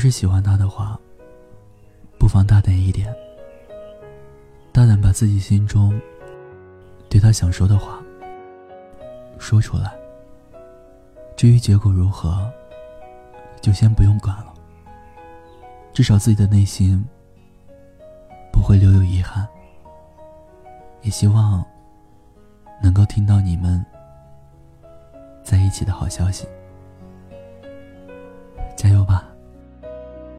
是喜欢他的话不妨大胆一点大胆把自己心中对他想说的话说出来至于结果如何就先不用管了。至少自己的内心不会留有遗憾也希望能够听到你们在一起的好消息。